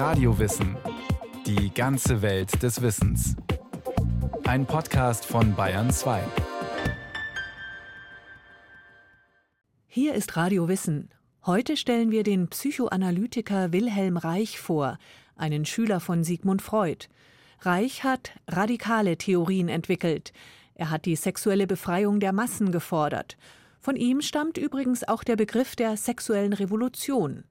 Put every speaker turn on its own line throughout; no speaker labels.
Radiowissen. Die ganze Welt des Wissens. Ein Podcast von Bayern 2.
Hier ist Radio Wissen. Heute stellen wir den Psychoanalytiker Wilhelm Reich vor, einen Schüler von Sigmund Freud. Reich hat radikale Theorien entwickelt. Er hat die sexuelle Befreiung der Massen gefordert. Von ihm stammt übrigens auch der Begriff der sexuellen Revolution.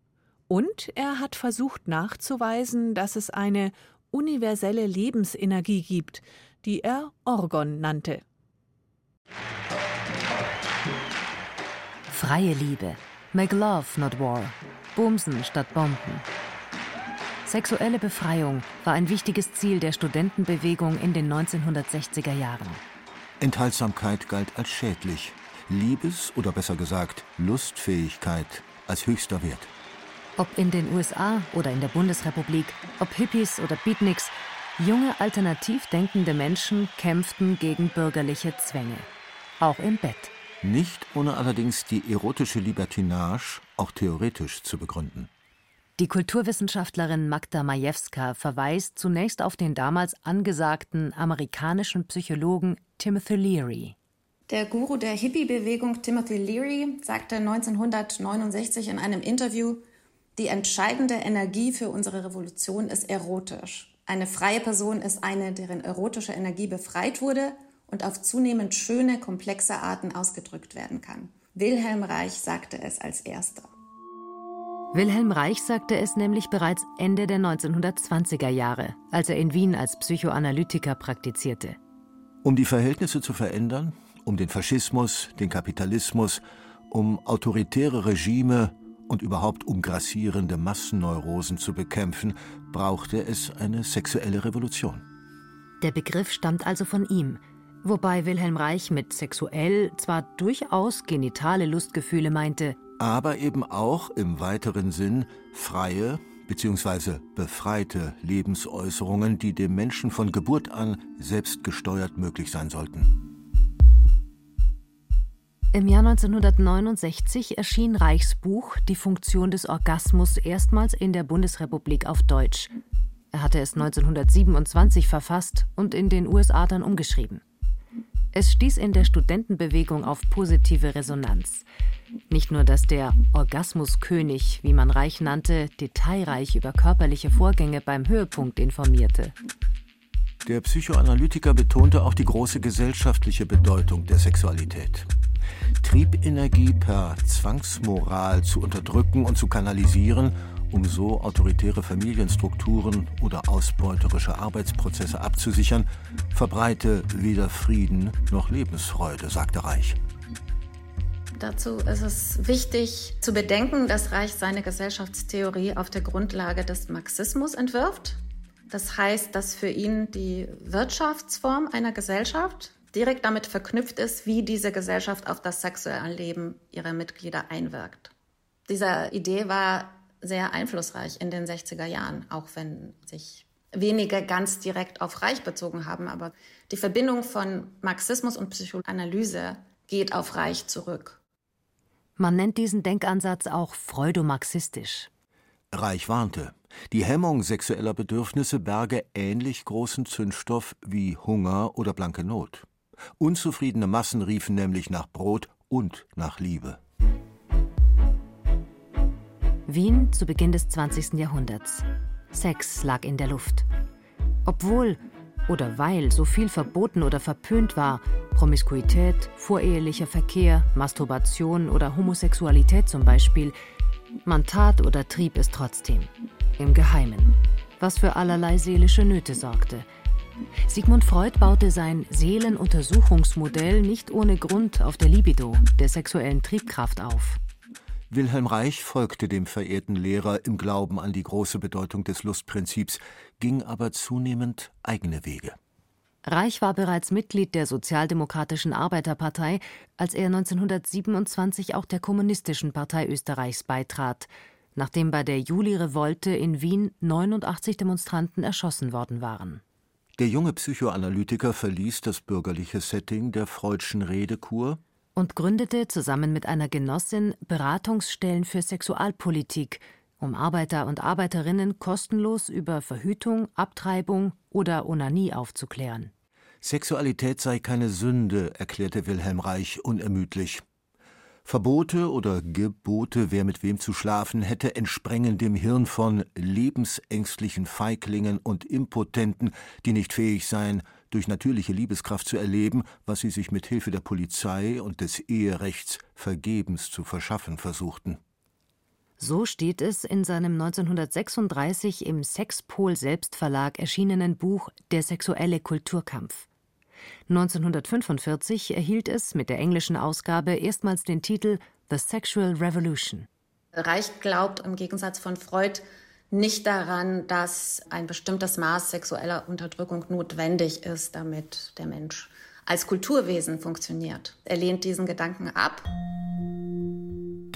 Und er hat versucht nachzuweisen, dass es eine universelle Lebensenergie gibt, die er Orgon nannte.
Freie Liebe. Make love, not war. Bumsen statt Bomben. Sexuelle Befreiung war ein wichtiges Ziel der Studentenbewegung in den 1960er Jahren.
Enthaltsamkeit galt als schädlich, Liebes- oder besser gesagt Lustfähigkeit als höchster Wert.
Ob in den USA oder in der Bundesrepublik, ob Hippies oder Beatniks, junge alternativ denkende Menschen kämpften gegen bürgerliche Zwänge. Auch im Bett.
Nicht ohne allerdings die erotische Libertinage auch theoretisch zu begründen.
Die Kulturwissenschaftlerin Magda Majewska verweist zunächst auf den damals angesagten amerikanischen Psychologen Timothy Leary.
Der Guru der Hippie-Bewegung Timothy Leary sagte 1969 in einem Interview, die entscheidende Energie für unsere Revolution ist erotisch. Eine freie Person ist eine, deren erotische Energie befreit wurde und auf zunehmend schöne, komplexe Arten ausgedrückt werden kann. Wilhelm Reich sagte es als erster.
Wilhelm Reich sagte es nämlich bereits Ende der 1920er Jahre, als er in Wien als Psychoanalytiker praktizierte.
Um die Verhältnisse zu verändern, um den Faschismus, den Kapitalismus, um autoritäre Regime und überhaupt um grassierende Massenneurosen zu bekämpfen, brauchte es eine sexuelle Revolution.
Der Begriff stammt also von ihm, wobei Wilhelm Reich mit sexuell zwar durchaus genitale Lustgefühle meinte,
aber eben auch im weiteren Sinn freie bzw. befreite Lebensäußerungen, die dem Menschen von Geburt an selbstgesteuert möglich sein sollten.
Im Jahr 1969 erschien Reichs Buch Die Funktion des Orgasmus erstmals in der Bundesrepublik auf Deutsch. Er hatte es 1927 verfasst und in den USA dann umgeschrieben. Es stieß in der Studentenbewegung auf positive Resonanz. Nicht nur, dass der Orgasmuskönig, wie man Reich nannte, detailreich über körperliche Vorgänge beim Höhepunkt informierte.
Der Psychoanalytiker betonte auch die große gesellschaftliche Bedeutung der Sexualität. Triebenergie per Zwangsmoral zu unterdrücken und zu kanalisieren, um so autoritäre Familienstrukturen oder ausbeuterische Arbeitsprozesse abzusichern, verbreite weder Frieden noch Lebensfreude, sagte Reich.
Dazu ist es wichtig zu bedenken, dass Reich seine Gesellschaftstheorie auf der Grundlage des Marxismus entwirft. Das heißt, dass für ihn die Wirtschaftsform einer Gesellschaft direkt damit verknüpft ist, wie diese Gesellschaft auf das sexuelle Leben ihrer Mitglieder einwirkt. Diese Idee war sehr einflussreich in den 60er Jahren, auch wenn sich wenige ganz direkt auf Reich bezogen haben. Aber die Verbindung von Marxismus und Psychoanalyse geht auf Reich zurück.
Man nennt diesen Denkansatz auch freudomarxistisch.
Reich warnte, die Hemmung sexueller Bedürfnisse berge ähnlich großen Zündstoff wie Hunger oder blanke Not. Unzufriedene Massen riefen nämlich nach Brot und nach Liebe.
Wien zu Beginn des 20. Jahrhunderts. Sex lag in der Luft. Obwohl oder weil so viel verboten oder verpönt war, Promiskuität, vorehelicher Verkehr, Masturbation oder Homosexualität zum Beispiel, man tat oder trieb es trotzdem, im Geheimen, was für allerlei seelische Nöte sorgte – Sigmund Freud baute sein Seelenuntersuchungsmodell nicht ohne Grund auf der Libido, der sexuellen Triebkraft auf.
Wilhelm Reich folgte dem verehrten Lehrer im Glauben an die große Bedeutung des Lustprinzips, ging aber zunehmend eigene Wege.
Reich war bereits Mitglied der Sozialdemokratischen Arbeiterpartei, als er 1927 auch der Kommunistischen Partei Österreichs beitrat, nachdem bei der Juli-Revolte in Wien 89 Demonstranten erschossen worden waren.
Der junge Psychoanalytiker verließ das bürgerliche Setting der Freudschen Redekur
und gründete zusammen mit einer Genossin Beratungsstellen für Sexualpolitik, um Arbeiter und Arbeiterinnen kostenlos über Verhütung, Abtreibung oder Onanie aufzuklären.
Sexualität sei keine Sünde, erklärte Wilhelm Reich unermüdlich. Verbote oder Gebote, wer mit wem zu schlafen hätte, entsprengen dem Hirn von lebensängstlichen Feiglingen und Impotenten, die nicht fähig seien, durch natürliche Liebeskraft zu erleben, was sie sich mit Hilfe der Polizei und des Eherechts vergebens zu verschaffen versuchten.
So steht es in seinem 1936 im Sexpol Selbstverlag erschienenen Buch Der sexuelle Kulturkampf. 1945 erhielt es mit der englischen Ausgabe erstmals den Titel The Sexual Revolution.
Reich glaubt im Gegensatz von Freud nicht daran, dass ein bestimmtes Maß sexueller Unterdrückung notwendig ist, damit der Mensch als Kulturwesen funktioniert. Er lehnt diesen Gedanken ab.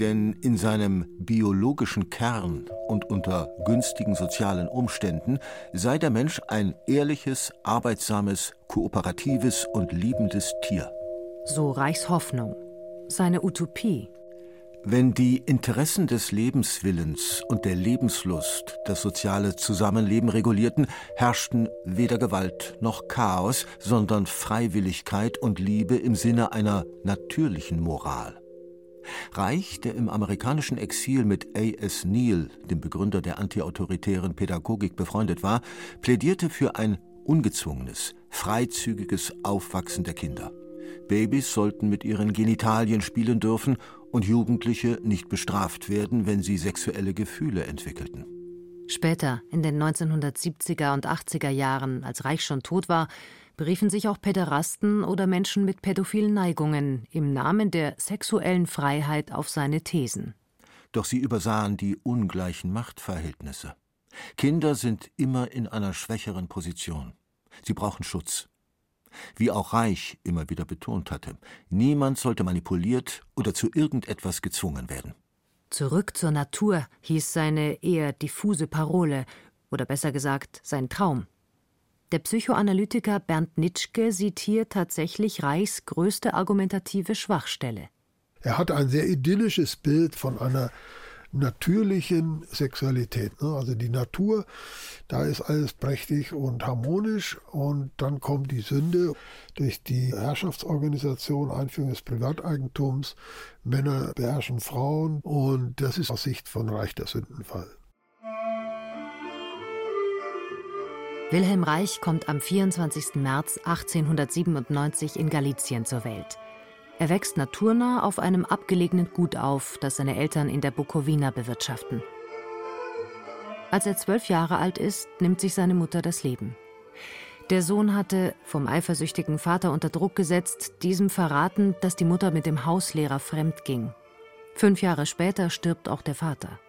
Denn in seinem biologischen Kern und unter günstigen sozialen Umständen sei der Mensch ein ehrliches, arbeitsames, kooperatives und liebendes Tier.
So Reichs Hoffnung, seine Utopie.
Wenn die Interessen des Lebenswillens und der Lebenslust das soziale Zusammenleben regulierten, herrschten weder Gewalt noch Chaos, sondern Freiwilligkeit und Liebe im Sinne einer natürlichen Moral. Reich, der im amerikanischen Exil mit A.S. Neal, dem Begründer der antiautoritären Pädagogik, befreundet war, plädierte für ein ungezwungenes, freizügiges Aufwachsen der Kinder. Babys sollten mit ihren Genitalien spielen dürfen und Jugendliche nicht bestraft werden, wenn sie sexuelle Gefühle entwickelten.
Später, in den 1970er und 80er Jahren, als Reich schon tot war, beriefen sich auch Päderasten oder Menschen mit pädophilen Neigungen im Namen der sexuellen Freiheit auf seine Thesen.
Doch sie übersahen die ungleichen Machtverhältnisse. Kinder sind immer in einer schwächeren Position. Sie brauchen Schutz. Wie auch Reich immer wieder betont hatte, niemand sollte manipuliert oder zu irgendetwas gezwungen werden.
Zurück zur Natur hieß seine eher diffuse Parole, oder besser gesagt sein Traum. Der Psychoanalytiker Bernd Nitschke sieht hier tatsächlich Reichs größte argumentative Schwachstelle.
Er hat ein sehr idyllisches Bild von einer natürlichen Sexualität. Ne? Also die Natur, da ist alles prächtig und harmonisch und dann kommt die Sünde durch die Herrschaftsorganisation, Einführung des Privateigentums. Männer beherrschen Frauen und das ist aus Sicht von Reich der Sündenfall.
Wilhelm Reich kommt am 24. März 1897 in Galizien zur Welt. Er wächst naturnah auf einem abgelegenen Gut auf, das seine Eltern in der Bukowina bewirtschaften. Als er zwölf Jahre alt ist, nimmt sich seine Mutter das Leben. Der Sohn hatte, vom eifersüchtigen Vater unter Druck gesetzt, diesem verraten, dass die Mutter mit dem Hauslehrer fremd ging. Fünf Jahre später stirbt auch der Vater.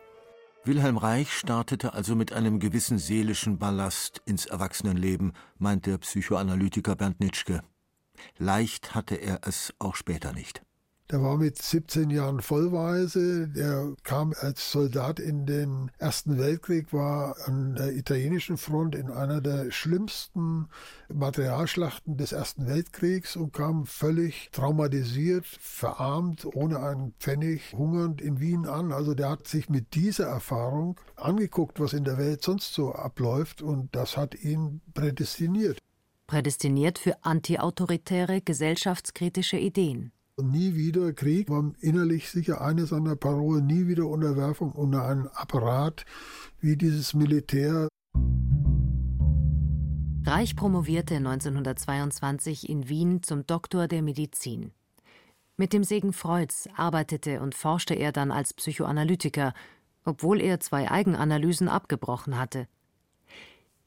Wilhelm Reich startete also mit einem gewissen seelischen Ballast ins Erwachsenenleben, meint der Psychoanalytiker Bernd Nitschke. Leicht hatte er es auch später nicht.
Der war mit 17 Jahren vollweise. Der kam als Soldat in den Ersten Weltkrieg, war an der italienischen Front in einer der schlimmsten Materialschlachten des Ersten Weltkriegs und kam völlig traumatisiert, verarmt, ohne einen Pfennig, hungernd in Wien an. Also der hat sich mit dieser Erfahrung angeguckt, was in der Welt sonst so abläuft und das hat ihn prädestiniert.
Prädestiniert für antiautoritäre, gesellschaftskritische Ideen.
Nie wieder Krieg war innerlich sicher eine seiner Parolen, nie wieder Unterwerfung unter einen Apparat wie dieses Militär.
Reich promovierte 1922 in Wien zum Doktor der Medizin. Mit dem Segen Freuds arbeitete und forschte er dann als Psychoanalytiker, obwohl er zwei Eigenanalysen abgebrochen hatte.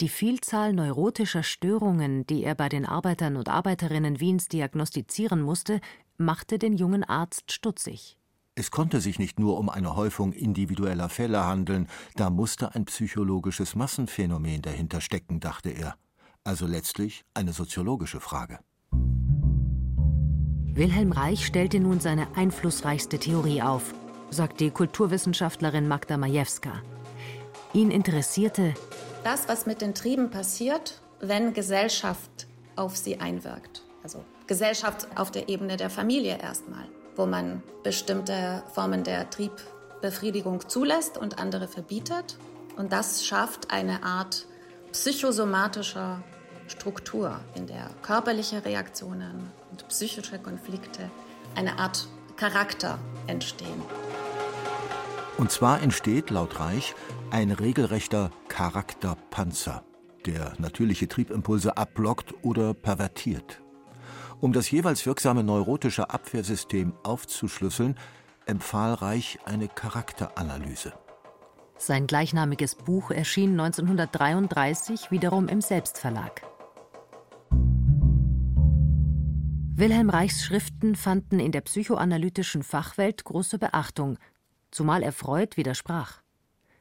Die Vielzahl neurotischer Störungen, die er bei den Arbeitern und Arbeiterinnen Wiens diagnostizieren musste, machte den jungen Arzt stutzig.
Es konnte sich nicht nur um eine Häufung individueller Fälle handeln, da musste ein psychologisches Massenphänomen dahinter stecken, dachte er. Also letztlich eine soziologische Frage.
Wilhelm Reich stellte nun seine einflussreichste Theorie auf, sagt die Kulturwissenschaftlerin Magda Majewska. Ihn interessierte
das, was mit den Trieben passiert, wenn Gesellschaft auf sie einwirkt. Also Gesellschaft auf der Ebene der Familie erstmal, wo man bestimmte Formen der Befriedigung zulässt und andere verbietet. Und das schafft eine Art psychosomatischer Struktur, in der körperliche Reaktionen und psychische Konflikte eine Art Charakter entstehen.
Und zwar entsteht laut Reich ein regelrechter Charakterpanzer, der natürliche Triebimpulse abblockt oder pervertiert. Um das jeweils wirksame neurotische Abwehrsystem aufzuschlüsseln, empfahl Reich eine Charakteranalyse.
Sein gleichnamiges Buch erschien 1933 wiederum im Selbstverlag. Wilhelm Reichs Schriften fanden in der psychoanalytischen Fachwelt große Beachtung, zumal er Freud widersprach.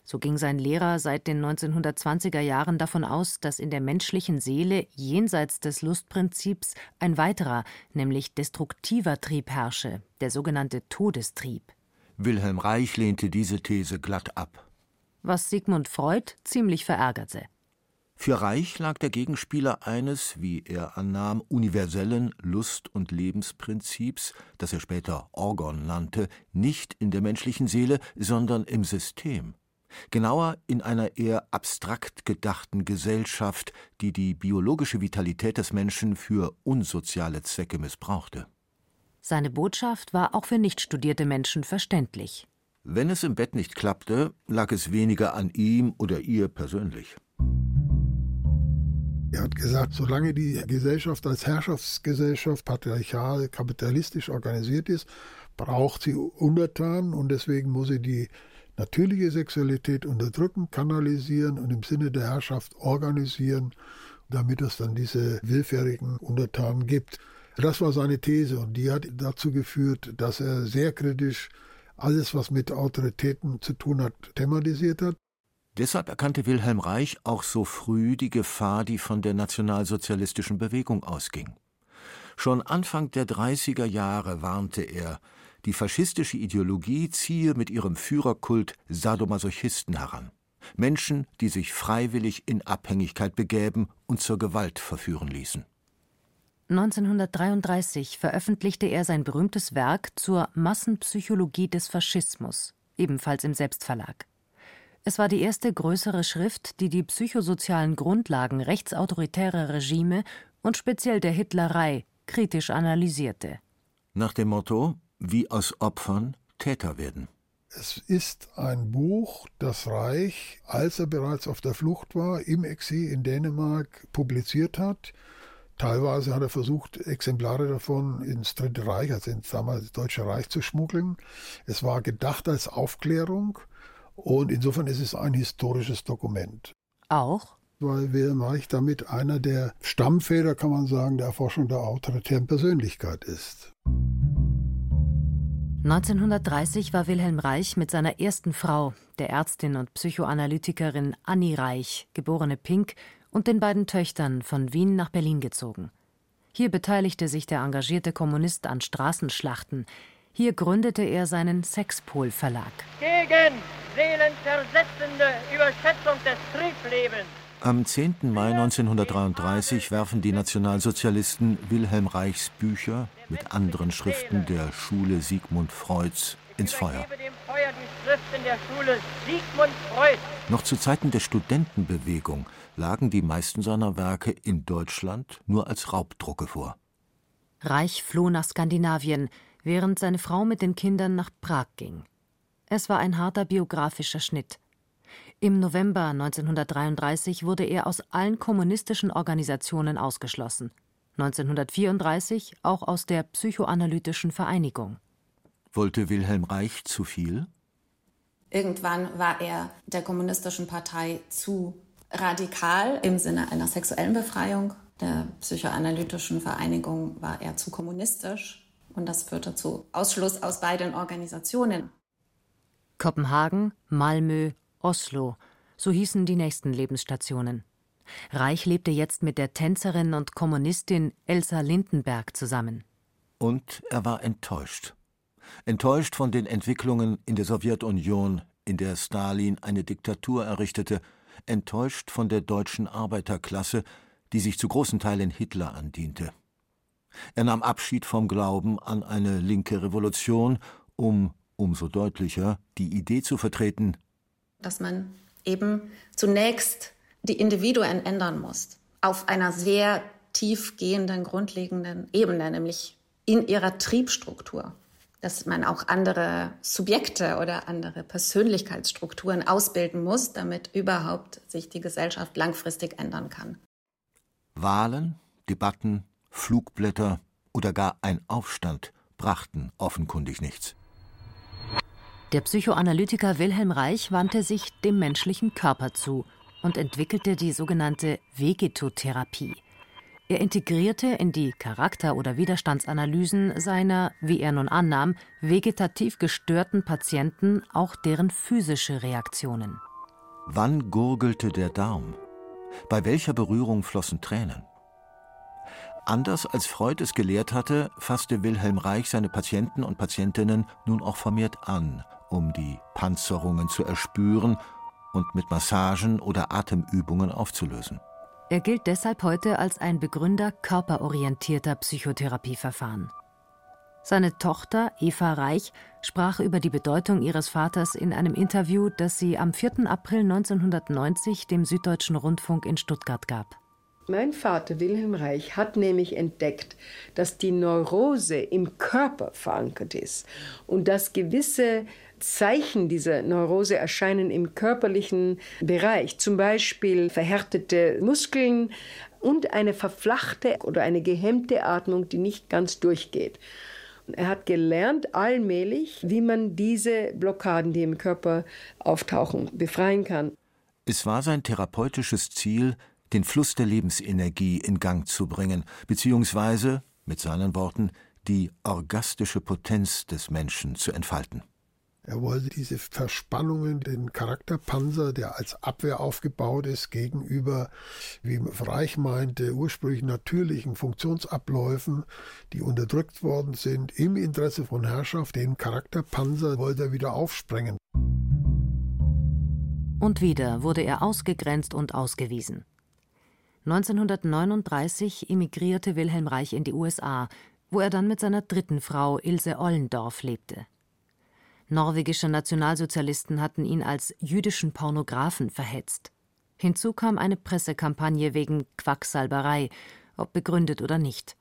So ging sein Lehrer seit den 1920er Jahren davon aus, dass in der menschlichen Seele jenseits des Lustprinzips ein weiterer, nämlich destruktiver Trieb herrsche, der sogenannte Todestrieb.
Wilhelm Reich lehnte diese These glatt ab.
Was Sigmund Freud ziemlich verärgerte.
Für Reich lag der Gegenspieler eines, wie er annahm, universellen Lust- und Lebensprinzips, das er später Orgon nannte, nicht in der menschlichen Seele, sondern im System. Genauer in einer eher abstrakt gedachten Gesellschaft, die die biologische Vitalität des Menschen für unsoziale Zwecke missbrauchte.
Seine Botschaft war auch für nicht studierte Menschen verständlich.
Wenn es im Bett nicht klappte, lag es weniger an ihm oder ihr persönlich.
Er hat gesagt, solange die Gesellschaft als Herrschaftsgesellschaft patriarchal, kapitalistisch organisiert ist, braucht sie Untertanen und deswegen muss sie die natürliche Sexualität unterdrücken, kanalisieren und im Sinne der Herrschaft organisieren, damit es dann diese willfährigen Untertanen gibt. Das war seine These und die hat dazu geführt, dass er sehr kritisch alles, was mit Autoritäten zu tun hat, thematisiert hat.
Deshalb erkannte Wilhelm Reich auch so früh die Gefahr, die von der nationalsozialistischen Bewegung ausging. Schon Anfang der 30er Jahre warnte er, die faschistische Ideologie ziehe mit ihrem Führerkult Sadomasochisten heran. Menschen, die sich freiwillig in Abhängigkeit begäben und zur Gewalt verführen ließen.
1933 veröffentlichte er sein berühmtes Werk zur Massenpsychologie des Faschismus, ebenfalls im Selbstverlag. Es war die erste größere Schrift, die die psychosozialen Grundlagen rechtsautoritärer Regime und speziell der Hitlerei kritisch analysierte.
Nach dem Motto wie aus Opfern Täter werden.
Es ist ein Buch, das Reich, als er bereits auf der Flucht war, im Exil in Dänemark publiziert hat. Teilweise hat er versucht, Exemplare davon ins Dritte Reich, also ins damals Deutsche Reich zu schmuggeln. Es war gedacht als Aufklärung und insofern ist es ein historisches Dokument.
Auch?
Weil Wilhelm Reich damit einer der Stammväter, kann man sagen, der Erforschung der autoritären Persönlichkeit ist.
1930 war Wilhelm Reich mit seiner ersten Frau, der Ärztin und Psychoanalytikerin Annie Reich, geborene Pink, und den beiden Töchtern von Wien nach Berlin gezogen. Hier beteiligte sich der engagierte Kommunist an Straßenschlachten. Hier gründete er seinen Sexpol Verlag.
Gegen seelenzersetzende Überschätzung des Trieblebens
am 10. Mai 1933 werfen die Nationalsozialisten Wilhelm Reichs Bücher mit anderen Schriften der Schule Sigmund Freuds ins Feuer. Noch zu Zeiten der Studentenbewegung lagen die meisten seiner Werke in Deutschland nur als Raubdrucke vor.
Reich floh nach Skandinavien, während seine Frau mit den Kindern nach Prag ging. Es war ein harter biografischer Schnitt. Im November 1933 wurde er aus allen kommunistischen Organisationen ausgeschlossen. 1934 auch aus der Psychoanalytischen Vereinigung.
Wollte Wilhelm Reich zu viel?
Irgendwann war er der kommunistischen Partei zu radikal im Sinne einer sexuellen Befreiung. Der psychoanalytischen Vereinigung war er zu kommunistisch und das führte zu Ausschluss aus beiden Organisationen.
Kopenhagen, Malmö Oslo, so hießen die nächsten Lebensstationen. Reich lebte jetzt mit der Tänzerin und Kommunistin Elsa Lindenberg zusammen.
Und er war enttäuscht. Enttäuscht von den Entwicklungen in der Sowjetunion, in der Stalin eine Diktatur errichtete, enttäuscht von der deutschen Arbeiterklasse, die sich zu großen Teilen Hitler andiente. Er nahm Abschied vom Glauben an eine linke Revolution, um umso deutlicher die Idee zu vertreten,
dass man eben zunächst die Individuen ändern muss, auf einer sehr tiefgehenden, grundlegenden Ebene, nämlich in ihrer Triebstruktur dass man auch andere Subjekte oder andere Persönlichkeitsstrukturen ausbilden muss, damit überhaupt sich die Gesellschaft langfristig ändern kann.
Wahlen, Debatten, Flugblätter oder gar ein Aufstand brachten offenkundig nichts.
Der Psychoanalytiker Wilhelm Reich wandte sich dem menschlichen Körper zu und entwickelte die sogenannte Vegetotherapie. Er integrierte in die Charakter- oder Widerstandsanalysen seiner, wie er nun annahm, vegetativ gestörten Patienten auch deren physische Reaktionen.
Wann gurgelte der Darm? Bei welcher Berührung flossen Tränen? Anders als Freud es gelehrt hatte, fasste Wilhelm Reich seine Patienten und Patientinnen nun auch vermehrt an, um die Panzerungen zu erspüren und mit Massagen oder Atemübungen aufzulösen.
Er gilt deshalb heute als ein Begründer körperorientierter Psychotherapieverfahren. Seine Tochter Eva Reich sprach über die Bedeutung ihres Vaters in einem Interview, das sie am 4. April 1990 dem Süddeutschen Rundfunk in Stuttgart gab.
Mein Vater Wilhelm Reich hat nämlich entdeckt, dass die Neurose im Körper verankert ist und dass gewisse Zeichen dieser Neurose erscheinen im körperlichen Bereich, zum Beispiel verhärtete Muskeln und eine verflachte oder eine gehemmte Atmung, die nicht ganz durchgeht. Er hat gelernt allmählich, wie man diese Blockaden, die im Körper auftauchen, befreien kann.
Es war sein therapeutisches Ziel, den Fluss der Lebensenergie in Gang zu bringen, beziehungsweise, mit seinen Worten, die orgastische Potenz des Menschen zu entfalten.
Er wollte diese Verspannungen, den Charakterpanzer, der als Abwehr aufgebaut ist, gegenüber, wie Reich meinte, ursprünglich natürlichen Funktionsabläufen, die unterdrückt worden sind, im Interesse von Herrschaft, den Charakterpanzer wollte er wieder aufsprengen.
Und wieder wurde er ausgegrenzt und ausgewiesen. 1939 emigrierte Wilhelm Reich in die USA, wo er dann mit seiner dritten Frau Ilse Ollendorf lebte. Norwegische Nationalsozialisten hatten ihn als jüdischen Pornographen verhetzt. Hinzu kam eine Pressekampagne wegen Quacksalberei, ob begründet oder nicht.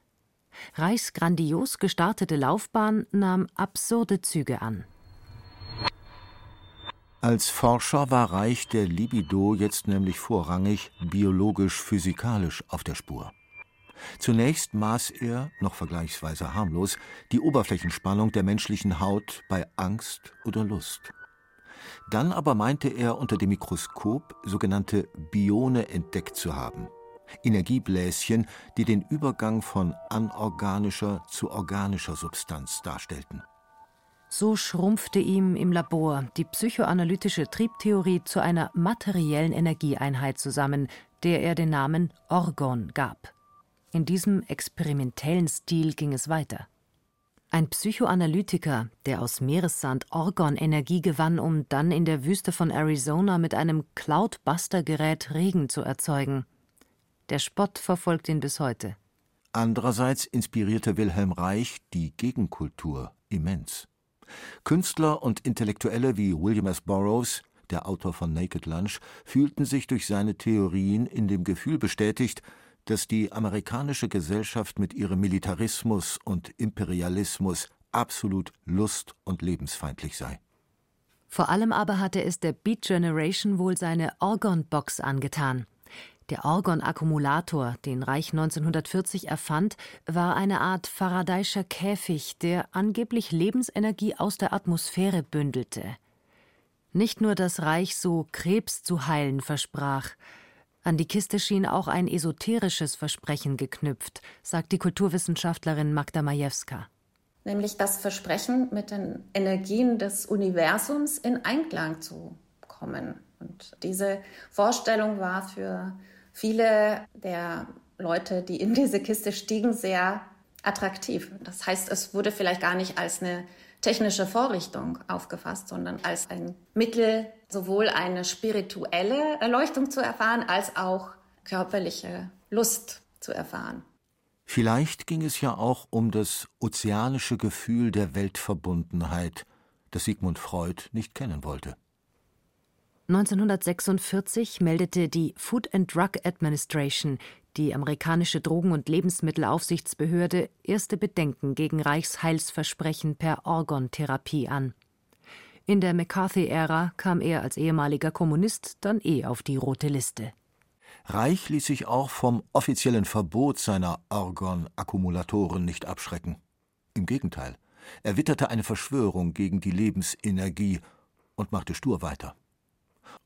Reichs grandios gestartete Laufbahn nahm absurde Züge an.
Als Forscher war Reich der Libido jetzt nämlich vorrangig biologisch-physikalisch auf der Spur. Zunächst maß er, noch vergleichsweise harmlos, die Oberflächenspannung der menschlichen Haut bei Angst oder Lust. Dann aber meinte er unter dem Mikroskop sogenannte Bione entdeckt zu haben. Energiebläschen, die den Übergang von anorganischer zu organischer Substanz darstellten.
So schrumpfte ihm im Labor die psychoanalytische Triebtheorie zu einer materiellen Energieeinheit zusammen, der er den Namen Orgon gab. In diesem experimentellen Stil ging es weiter. Ein Psychoanalytiker, der aus Meeressand Orgonenergie gewann, um dann in der Wüste von Arizona mit einem Cloudbuster-Gerät Regen zu erzeugen. Der Spott verfolgt ihn bis heute.
Andererseits inspirierte Wilhelm Reich die Gegenkultur immens. Künstler und Intellektuelle wie William S. Burroughs, der Autor von Naked Lunch, fühlten sich durch seine Theorien in dem Gefühl bestätigt, dass die amerikanische Gesellschaft mit ihrem Militarismus und Imperialismus absolut lust- und lebensfeindlich sei.
Vor allem aber hatte es der Beat Generation wohl seine Orgon-Box angetan. Der Orgon-Akkumulator, den Reich 1940 erfand, war eine Art Faraday'scher Käfig, der angeblich Lebensenergie aus der Atmosphäre bündelte. Nicht nur das Reich so Krebs zu heilen versprach, an die Kiste schien auch ein esoterisches Versprechen geknüpft, sagt die Kulturwissenschaftlerin Magda Majewska.
Nämlich das Versprechen, mit den Energien des Universums in Einklang zu kommen. Und diese Vorstellung war für viele der Leute, die in diese Kiste stiegen, sehr attraktiv. Das heißt, es wurde vielleicht gar nicht als eine technische Vorrichtung aufgefasst, sondern als ein Mittel, sowohl eine spirituelle Erleuchtung zu erfahren, als auch körperliche Lust zu erfahren.
Vielleicht ging es ja auch um das ozeanische Gefühl der Weltverbundenheit, das Sigmund Freud nicht kennen wollte.
1946 meldete die Food and Drug Administration, die amerikanische Drogen- und Lebensmittelaufsichtsbehörde, erste Bedenken gegen Reichs Heilsversprechen per Orgontherapie an. In der McCarthy-Ära kam er als ehemaliger Kommunist dann eh auf die rote Liste.
Reich ließ sich auch vom offiziellen Verbot seiner Orgon-Akkumulatoren nicht abschrecken. Im Gegenteil, er witterte eine Verschwörung gegen die Lebensenergie und machte stur weiter.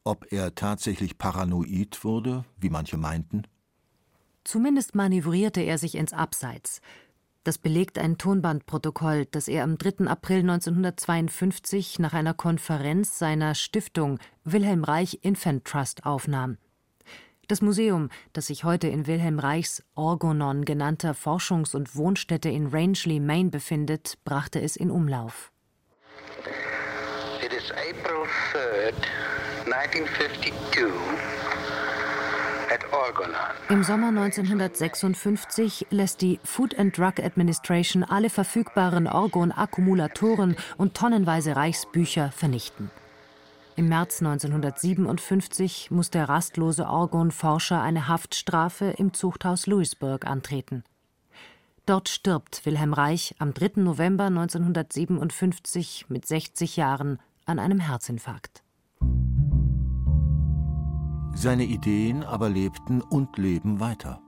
Ob er tatsächlich paranoid wurde, wie manche meinten?
Zumindest manövrierte er sich ins Abseits. Das belegt ein Tonbandprotokoll, das er am 3. April 1952 nach einer Konferenz seiner Stiftung Wilhelm Reich Infant Trust aufnahm. Das Museum, das sich heute in Wilhelm Reichs Orgonon genannter Forschungs- und Wohnstätte in Rangeley, Maine befindet, brachte es in Umlauf. It is April 3rd, 1952 im Sommer 1956 lässt die Food and Drug Administration alle verfügbaren Orgon-Akkumulatoren und tonnenweise Reichsbücher vernichten. Im März 1957 muss der rastlose Orgon-Forscher eine Haftstrafe im Zuchthaus Louisburg antreten. Dort stirbt Wilhelm Reich am 3. November 1957 mit 60 Jahren an einem Herzinfarkt.
Seine Ideen aber lebten und leben weiter.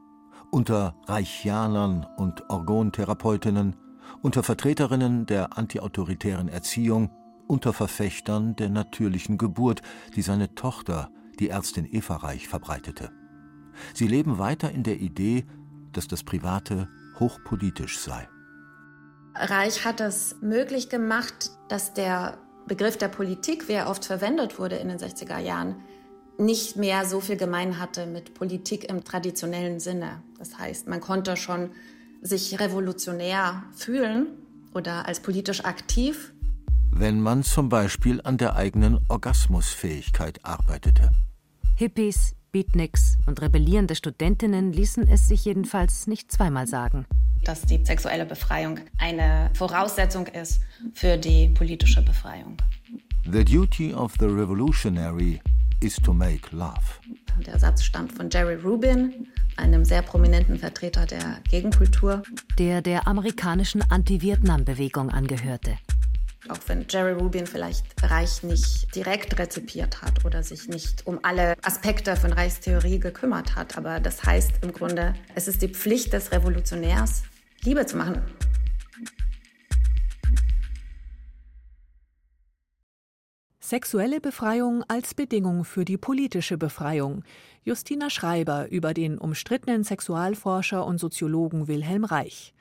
Unter Reichianern und Orgontherapeutinnen, unter Vertreterinnen der antiautoritären Erziehung, unter Verfechtern der natürlichen Geburt, die seine Tochter, die Ärztin Eva Reich, verbreitete. Sie leben weiter in der Idee, dass das Private hochpolitisch sei.
Reich hat es möglich gemacht, dass der Begriff der Politik, wie er oft verwendet wurde in den 60er Jahren, nicht mehr so viel gemein hatte mit Politik im traditionellen Sinne. Das heißt, man konnte schon sich revolutionär fühlen oder als politisch aktiv.
Wenn man zum Beispiel an der eigenen Orgasmusfähigkeit arbeitete.
Hippies, Beatniks und rebellierende Studentinnen ließen es sich jedenfalls nicht zweimal sagen.
Dass die sexuelle Befreiung eine Voraussetzung ist für die politische Befreiung.
The duty of the revolutionary is to make love.
Der Satz stammt von Jerry Rubin, einem sehr prominenten Vertreter der Gegenkultur.
Der der amerikanischen Anti-Vietnam-Bewegung angehörte.
Auch wenn Jerry Rubin vielleicht Reich nicht direkt rezipiert hat oder sich nicht um alle Aspekte von Reichstheorie gekümmert hat. Aber das heißt im Grunde, es ist die Pflicht des Revolutionärs, Liebe zu machen.
Sexuelle Befreiung als Bedingung für die politische Befreiung. Justina Schreiber über den umstrittenen Sexualforscher und Soziologen Wilhelm Reich.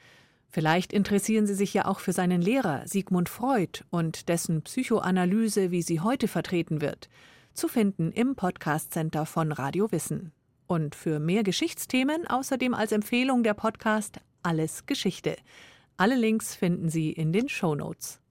Vielleicht interessieren Sie sich ja auch für seinen Lehrer Sigmund Freud und dessen Psychoanalyse, wie sie heute vertreten wird. Zu finden im Podcast Center von Radio Wissen. Und für mehr Geschichtsthemen außerdem als Empfehlung der Podcast Alles Geschichte. Alle Links finden Sie in den Show Notes.